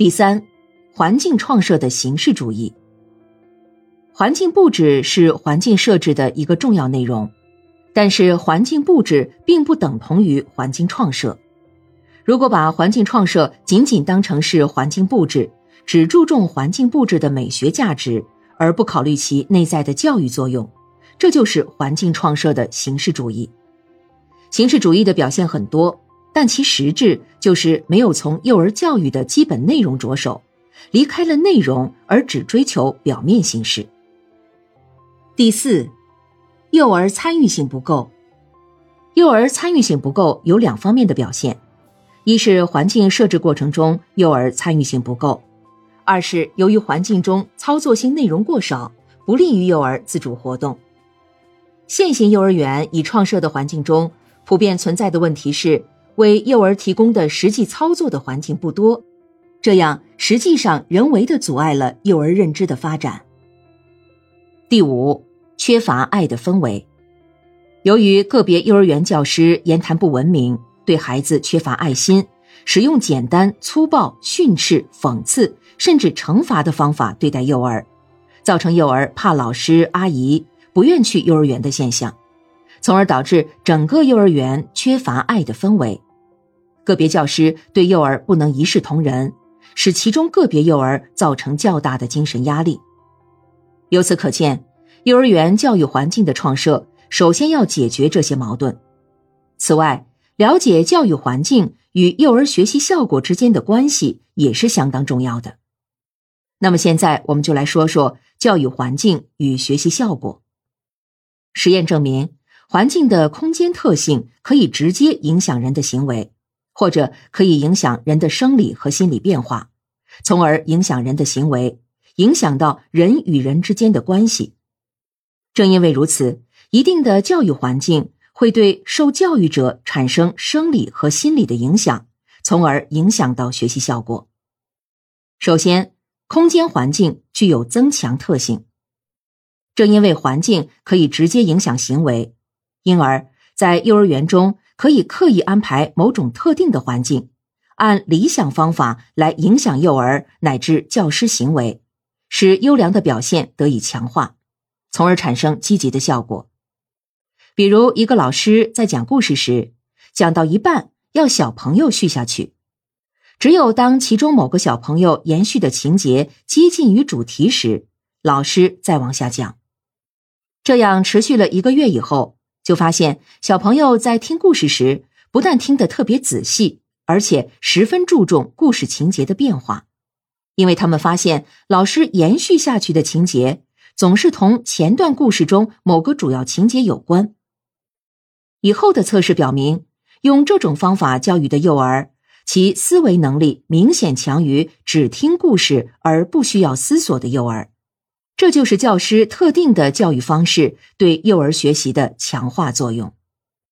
第三，环境创设的形式主义。环境布置是环境设置的一个重要内容，但是环境布置并不等同于环境创设。如果把环境创设仅仅当成是环境布置，只注重环境布置的美学价值，而不考虑其内在的教育作用，这就是环境创设的形式主义。形式主义的表现很多。但其实质就是没有从幼儿教育的基本内容着手，离开了内容而只追求表面形式。第四，幼儿参与性不够。幼儿参与性不够有两方面的表现：一是环境设置过程中幼儿参与性不够；二是由于环境中操作性内容过少，不利于幼儿自主活动。现行幼儿园已创设的环境中，普遍存在的问题是。为幼儿提供的实际操作的环境不多，这样实际上人为的阻碍了幼儿认知的发展。第五，缺乏爱的氛围。由于个别幼儿园教师言谈不文明，对孩子缺乏爱心，使用简单粗暴、训斥、讽刺，甚至惩罚的方法对待幼儿，造成幼儿怕老师、阿姨，不愿去幼儿园的现象。从而导致整个幼儿园缺乏爱的氛围，个别教师对幼儿不能一视同仁，使其中个别幼儿造成较大的精神压力。由此可见，幼儿园教育环境的创设首先要解决这些矛盾。此外，了解教育环境与幼儿学习效果之间的关系也是相当重要的。那么，现在我们就来说说教育环境与学习效果。实验证明。环境的空间特性可以直接影响人的行为，或者可以影响人的生理和心理变化，从而影响人的行为，影响到人与人之间的关系。正因为如此，一定的教育环境会对受教育者产生生理和心理的影响，从而影响到学习效果。首先，空间环境具有增强特性。正因为环境可以直接影响行为。因而，在幼儿园中可以刻意安排某种特定的环境，按理想方法来影响幼儿乃至教师行为，使优良的表现得以强化，从而产生积极的效果。比如，一个老师在讲故事时，讲到一半要小朋友续下去，只有当其中某个小朋友延续的情节接近于主题时，老师再往下讲。这样持续了一个月以后。就发现小朋友在听故事时，不但听得特别仔细，而且十分注重故事情节的变化，因为他们发现老师延续下去的情节总是同前段故事中某个主要情节有关。以后的测试表明，用这种方法教育的幼儿，其思维能力明显强于只听故事而不需要思索的幼儿。这就是教师特定的教育方式对幼儿学习的强化作用。